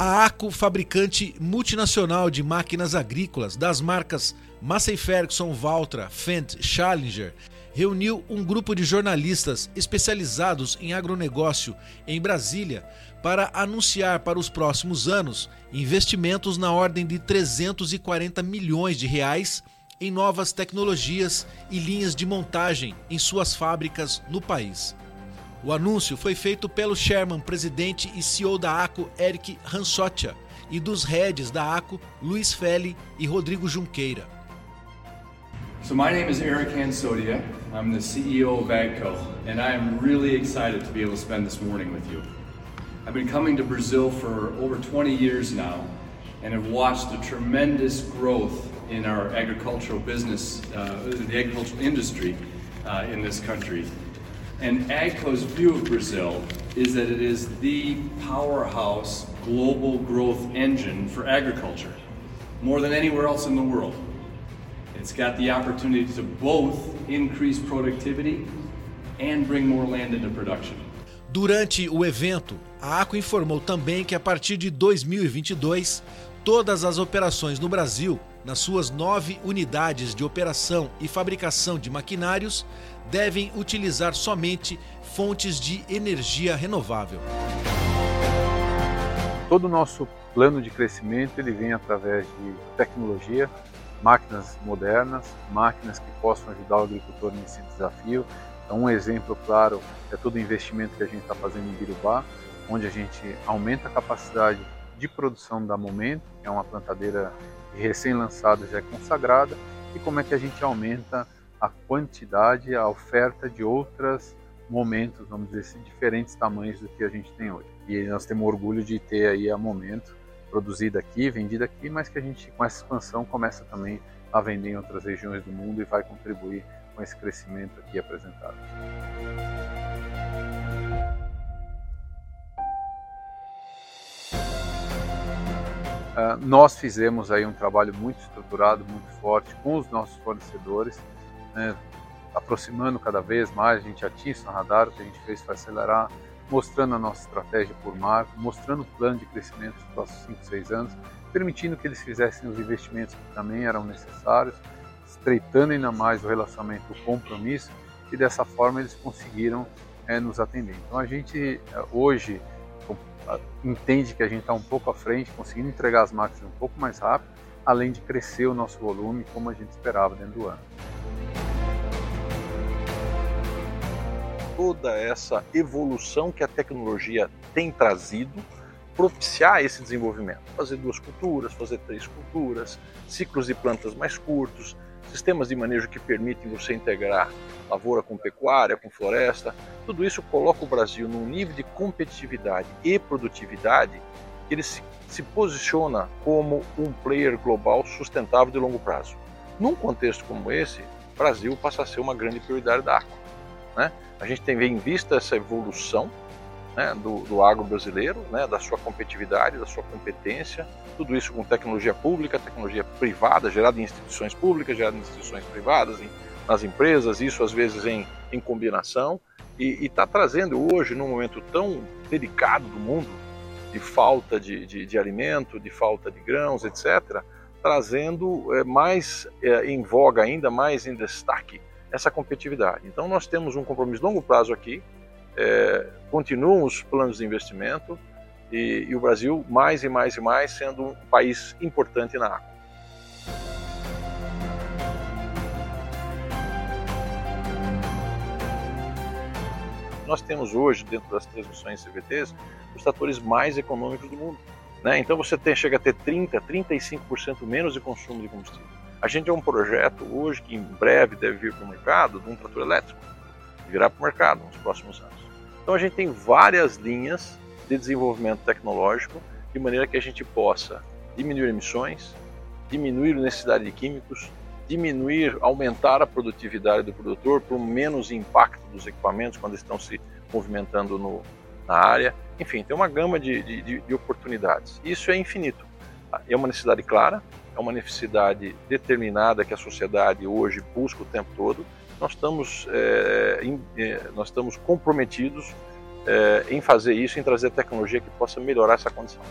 A ACO, fabricante multinacional de máquinas agrícolas das marcas Massey Ferguson, Valtra, Fendt, Challenger, reuniu um grupo de jornalistas especializados em agronegócio em Brasília para anunciar para os próximos anos investimentos na ordem de 340 milhões de reais em novas tecnologias e linhas de montagem em suas fábricas no país. O anúncio foi feito pelo Sherman, presidente e CEO da ACO, Eric Ransotia, e dos heads da ACO, Luiz Feli e Rodrigo Junqueira. So my name is Eric Hansotia. I'm the CEO of AGCO, and I am really excited to be able to spend this morning with you. I've been coming to Brazil for over 20 years now, and have watched a tremendous growth in our agricultural business, uh, the agricultural industry uh, in this country. And AGCO's view of Brazil is that it is the powerhouse global growth engine for agriculture, more than anywhere else in the world. It's got the opportunity to both increase productivity and bring more land into production. Durante o evento, a ACO informou também que a partir de 2022, todas as operações no Brasil, nas suas nove unidades de operação e fabricação de maquinários, devem utilizar somente fontes de energia renovável. Todo o nosso plano de crescimento ele vem através de tecnologia, máquinas modernas, máquinas que possam ajudar o agricultor nesse desafio. Então, um exemplo claro é todo o investimento que a gente está fazendo em Birubá, onde a gente aumenta a capacidade de produção da Momento, que é uma plantadeira recém-lançada, já é consagrada, e como é que a gente aumenta a quantidade, a oferta de outros momentos, vamos dizer assim, diferentes tamanhos do que a gente tem hoje. E nós temos orgulho de ter aí a Momento produzida aqui, vendida aqui, mas que a gente com essa expansão começa também a vender em outras regiões do mundo e vai contribuir com esse crescimento aqui apresentado. Nós fizemos aí um trabalho muito estruturado, muito forte com os nossos fornecedores, né, aproximando cada vez mais, a gente atinge o radar, o que a gente fez foi acelerar, mostrando a nossa estratégia por marco, mostrando o plano de crescimento dos próximos 5, 6 anos, permitindo que eles fizessem os investimentos que também eram necessários, estreitando ainda mais o relacionamento, o compromisso, e dessa forma eles conseguiram é, nos atender. Então a gente eh, hoje entende que a gente está um pouco à frente, conseguindo entregar as máquinas um pouco mais rápido, além de crescer o nosso volume como a gente esperava dentro do ano. Toda essa evolução que a tecnologia tem trazido propiciar esse desenvolvimento. Fazer duas culturas, fazer três culturas, ciclos de plantas mais curtos, sistemas de manejo que permitem você integrar lavoura com pecuária, com floresta. Tudo isso coloca o Brasil num nível de competitividade e produtividade que ele se, se posiciona como um player global sustentável de longo prazo. Num contexto como esse, o Brasil passa a ser uma grande prioridade da ACO. Né? A gente tem em vista essa evolução né, do, do agro brasileiro, né, da sua competitividade, da sua competência, tudo isso com tecnologia pública, tecnologia privada, gerada em instituições públicas, gerada em instituições privadas, em, nas empresas, isso às vezes em, em combinação, e está trazendo hoje, num momento tão delicado do mundo, de falta de, de, de alimento, de falta de grãos, etc., trazendo é, mais é, em voga, ainda mais em destaque, essa competitividade. Então, nós temos um compromisso longo prazo aqui, é, continuam os planos de investimento e, e, o Brasil mais e mais e mais sendo um país importante na água. Nós temos hoje, dentro das transmissões CVTs, os tratores mais econômicos do mundo. Né? Então você tem, chega a ter 30%, 35% menos de consumo de combustível. A gente é um projeto hoje que em breve deve vir para o mercado de um trator elétrico, virá para o mercado nos próximos anos. Então a gente tem várias linhas de desenvolvimento tecnológico de maneira que a gente possa diminuir emissões, diminuir a necessidade de químicos, diminuir, aumentar a produtividade do produtor por menos impacto dos equipamentos quando estão se movimentando no, na área. Enfim, tem uma gama de, de, de oportunidades. Isso é infinito. É uma necessidade clara, é uma necessidade determinada que a sociedade hoje busca o tempo todo nós estamos, é, em, é, nós estamos comprometidos é, em fazer isso, em trazer tecnologia que possa melhorar essa condição.